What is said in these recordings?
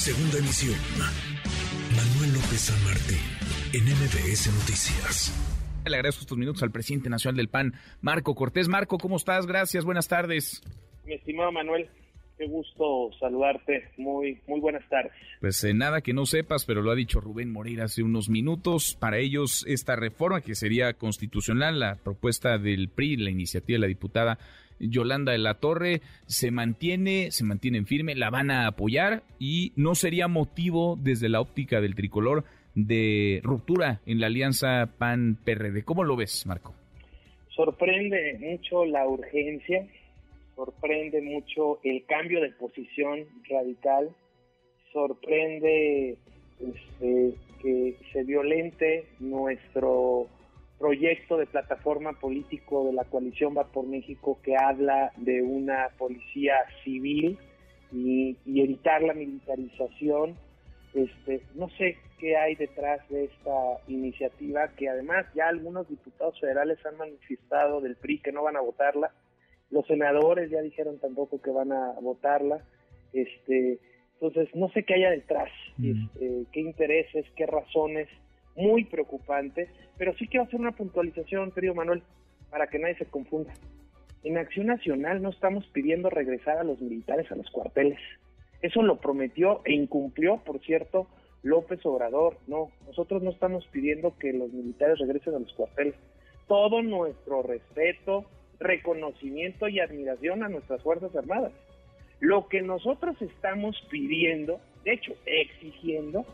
Segunda emisión. Manuel López San Martín, en MBS Noticias. Le agradezco estos minutos al presidente nacional del PAN, Marco Cortés. Marco, ¿cómo estás? Gracias, buenas tardes. Mi estimado Manuel, qué gusto saludarte. Muy, muy buenas tardes. Pues eh, nada que no sepas, pero lo ha dicho Rubén Moreira hace unos minutos. Para ellos, esta reforma que sería constitucional, la propuesta del PRI, la iniciativa de la diputada Yolanda de la Torre, se mantiene, se mantienen firme, la van a apoyar y no sería motivo desde la óptica del tricolor de ruptura en la alianza PAN-PRD. ¿Cómo lo ves, Marco? Sorprende mucho la urgencia, sorprende mucho el cambio de posición radical, sorprende este, que se violente nuestro proyecto de plataforma político de la coalición Va por México que habla de una policía civil y, y evitar la militarización. Este, no sé qué hay detrás de esta iniciativa que además ya algunos diputados federales han manifestado del PRI que no van a votarla. Los senadores ya dijeron tampoco que van a votarla. Este, entonces no sé qué haya detrás, este, qué intereses, qué razones muy preocupante, pero sí quiero hacer una puntualización, querido Manuel, para que nadie se confunda. En Acción Nacional no estamos pidiendo regresar a los militares a los cuarteles. Eso lo prometió e incumplió, por cierto, López Obrador. No, nosotros no estamos pidiendo que los militares regresen a los cuarteles. Todo nuestro respeto, reconocimiento y admiración a nuestras Fuerzas Armadas. Lo que nosotros estamos pidiendo, de hecho, exigiendo,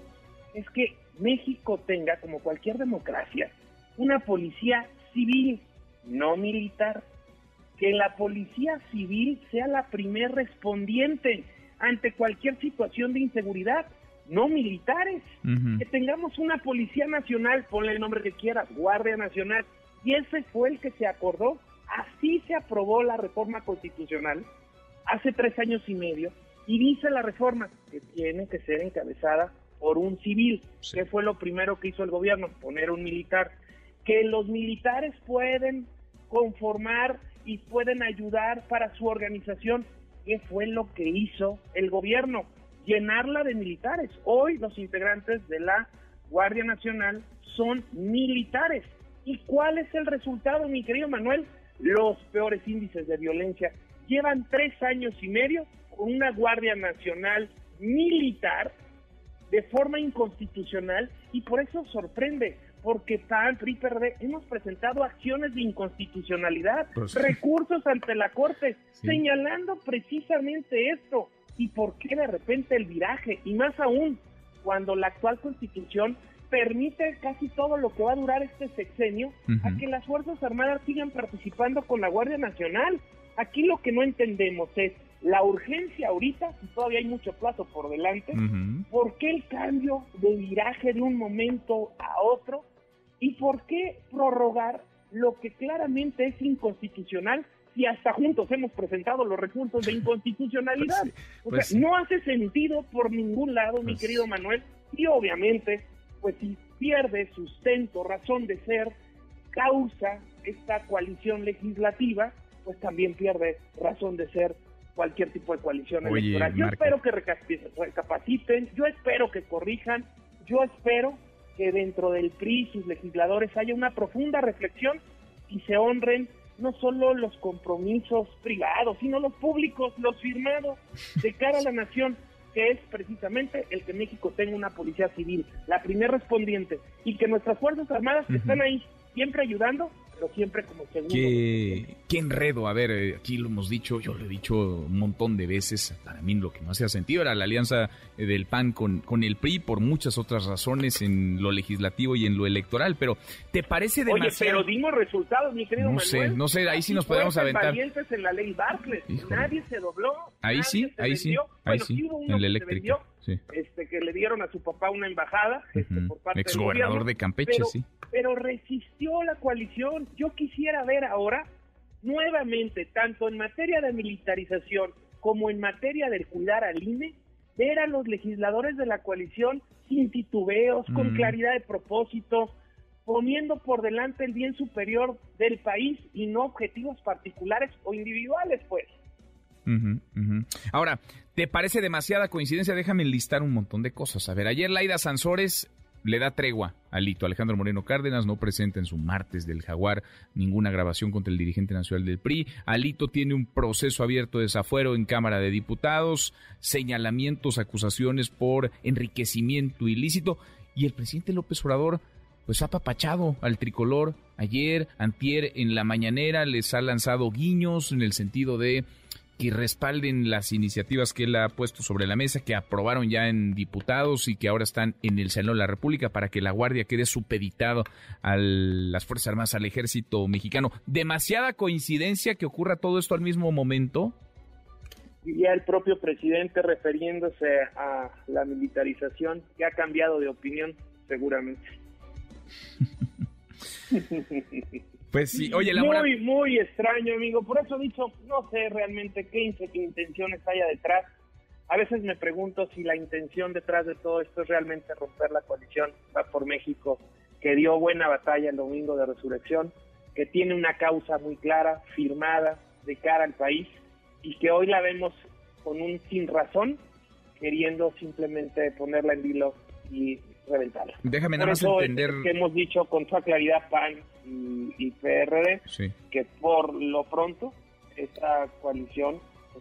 es que México tenga, como cualquier democracia, una policía civil, no militar. Que la policía civil sea la primer respondiente ante cualquier situación de inseguridad, no militares. Que tengamos una policía nacional, ponle el nombre que quieras, Guardia Nacional. Y ese fue el que se acordó. Así se aprobó la reforma constitucional hace tres años y medio. Y dice la reforma que tiene que ser encabezada por un civil. ¿Qué fue lo primero que hizo el gobierno? Poner un militar. Que los militares pueden conformar y pueden ayudar para su organización. ¿Qué fue lo que hizo el gobierno? Llenarla de militares. Hoy los integrantes de la Guardia Nacional son militares. ¿Y cuál es el resultado, mi querido Manuel? Los peores índices de violencia. Llevan tres años y medio con una Guardia Nacional militar de forma inconstitucional y por eso sorprende, porque PAN, PRI, PRD, hemos presentado acciones de inconstitucionalidad, pues recursos ante la Corte, señalando precisamente esto. ¿Y por qué de repente el viraje? Y más aún, cuando la actual constitución permite casi todo lo que va a durar este sexenio a que las Fuerzas Armadas sigan participando con la Guardia Nacional. Aquí lo que no entendemos es la urgencia ahorita, si todavía hay mucho plazo por delante, ¿por qué el cambio de viraje de un momento a otro? ¿Y por qué prorrogar lo que claramente es inconstitucional si hasta juntos hemos presentado los recursos de inconstitucionalidad? o sea, pues no hace sentido por ningún lado, mi pues querido Manuel, y obviamente, pues si pierde sustento, razón de ser, causa esta coalición legislativa, pues también pierde razón de ser cualquier tipo de coalición electoral. Yo espero que recapaciten, yo espero que corrijan, yo espero que dentro del PRI sus legisladores haya una profunda reflexión y se honren no solo los compromisos privados, sino los públicos, los firmados de cara a la nación, que es precisamente el que México tenga una policía civil, la primer respondiente, y que nuestras Fuerzas Armadas que están ahí siempre ayudando, pero siempre como segundo. ¿Qué, qué enredo, a ver, eh, aquí lo hemos dicho, yo lo he dicho un montón de veces, para mí lo que no hacía sentido era la alianza eh, del PAN con, con el PRI por muchas otras razones en lo legislativo y en lo electoral, pero ¿te parece demasiado? Oye, pero dimos resultados, mi querido No sé, no sé, ahí sí nos podemos aventar. en la ley Barclay, nadie se dobló. Ahí sí, ahí sí, ahí sí, en el eléctrico. Este, que le dieron a su papá una embajada este, por parte Ex gobernador de Campeche, sí pero resistió la coalición. Yo quisiera ver ahora, nuevamente, tanto en materia de militarización como en materia de cuidar al INE, ver a los legisladores de la coalición sin titubeos, con claridad de propósito, poniendo por delante el bien superior del país y no objetivos particulares o individuales, pues. Ahora, ¿te parece demasiada coincidencia? Déjame enlistar un montón de cosas. A ver, ayer Laida Sansores le da tregua a Lito. Alejandro Moreno Cárdenas no presenta en su martes del Jaguar ninguna grabación contra el dirigente nacional del PRI. Alito tiene un proceso abierto de desafuero en Cámara de Diputados, señalamientos, acusaciones por enriquecimiento ilícito. Y el presidente López Obrador pues ha papachado al tricolor ayer, antier, en la mañanera, les ha lanzado guiños en el sentido de que respalden las iniciativas que él ha puesto sobre la mesa, que aprobaron ya en diputados y que ahora están en el Senado de la República para que la Guardia quede supeditado a las Fuerzas Armadas, al ejército mexicano. ¿Demasiada coincidencia que ocurra todo esto al mismo momento? Diría el propio presidente refiriéndose a la militarización, que ha cambiado de opinión seguramente. Pues sí, oye, la Muy, muy extraño, amigo. Por eso he dicho, no sé realmente qué intenciones haya detrás. A veces me pregunto si la intención detrás de todo esto es realmente romper la coalición Va por México, que dio buena batalla el domingo de resurrección, que tiene una causa muy clara, firmada, de cara al país, y que hoy la vemos con un sin razón, queriendo simplemente ponerla en vilo y reventarla. Déjame nada más entender. que hemos dicho con toda claridad PAN y, PRD que por lo pronto esta coalición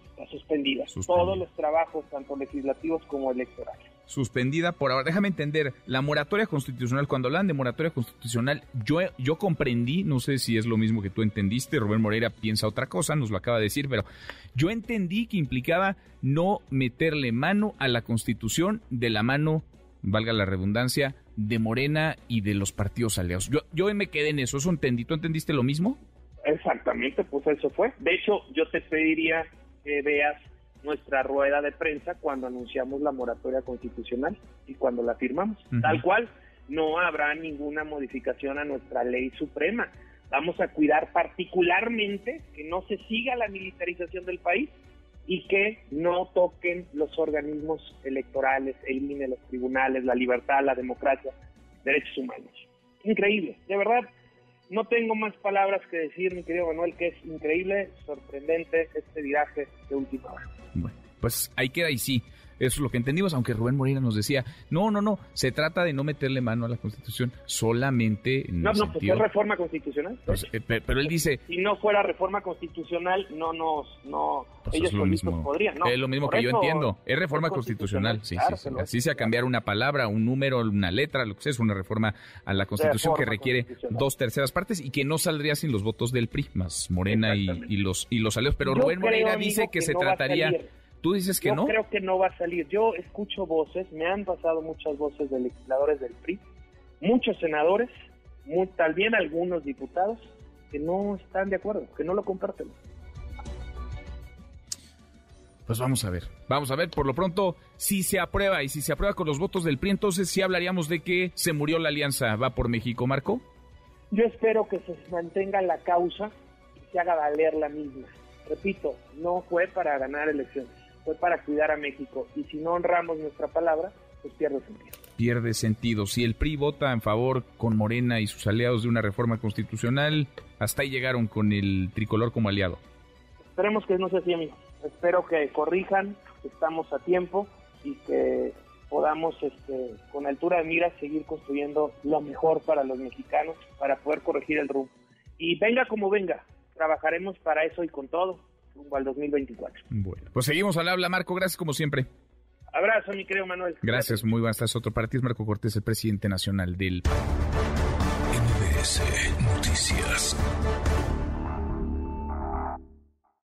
está suspendida. Todos los trabajos, tanto legislativos como electorales. Suspendida por ahora. Déjame entender, la moratoria constitucional, cuando hablan de moratoria constitucional, yo, yo comprendí, no sé si es lo mismo que tú entendiste, Rubén Moreira piensa otra cosa, nos lo acaba de decir, pero yo entendí que implicaba no meterle mano a la constitución de la mano valga la redundancia, de Morena y de los partidos aliados. Yo, yo me quedé en eso, ¿eso entendí? ¿Tú entendiste lo mismo? Exactamente, pues eso fue. De hecho, yo te pediría que veas nuestra rueda de prensa cuando anunciamos la moratoria constitucional y cuando la firmamos. Tal cual, no habrá ninguna modificación a nuestra ley suprema. Vamos a cuidar particularmente que no se siga la militarización del país y que no toquen los organismos electorales, el INE, los tribunales, la libertad, la democracia, derechos humanos. Increíble, de verdad, no tengo más palabras que decir, mi querido Manuel, que es increíble, sorprendente este viraje de última hora. Bueno, pues ahí queda y sí. Eso es lo que entendimos, aunque Rubén Moreira nos decía, no, no, no, se trata de no meterle mano a la Constitución solamente en No, no, pues es reforma constitucional. Pues, eh, pero, él dice... Si no fuera reforma constitucional, no nos... No, pues ellos lo mismo, podrían, ¿no? Es lo mismo que yo entiendo, es reforma constitucional, sí, sí, sí. Así sea cambiar una palabra, un número, una letra, lo que sea, es una reforma a la Constitución que requiere dos terceras partes y que no saldría sin los votos del PRI, más Morena y, los, y los aliados. Pero Rubén Moreira dice que, se trataría ¿Tú dices que Yo no? creo que no va a salir. Yo escucho voces, me han pasado muchas voces de legisladores del PRI, muchos senadores, muy, tal vez algunos diputados, que no están de acuerdo, que no lo comparten. Pues vamos a ver, vamos a ver, por lo pronto, si se aprueba y si se aprueba con los votos del PRI, entonces sí hablaríamos de que se murió la alianza Va por México, Marco. Yo espero que se mantenga la causa y se haga valer la misma. Repito, no fue para ganar elecciones fue para cuidar a México. Y si no honramos nuestra palabra, pues pierde sentido. Pierde sentido. Si el PRI vota en favor con Morena y sus aliados de una reforma constitucional, hasta ahí llegaron con el tricolor como aliado. Esperemos que no sea así, amigo. Espero que corrijan, que estamos a tiempo y que podamos, este, con altura de miras, seguir construyendo lo mejor para los mexicanos, para poder corregir el rumbo. Y venga como venga, trabajaremos para eso y con todo rumbo al 2024. Bueno, pues seguimos al habla, Marco. Gracias como siempre. Abrazo, mi querido Manuel. Gracias, muy buenas tardes. Otro para ti es Marco Cortés, el presidente nacional del NBS Noticias.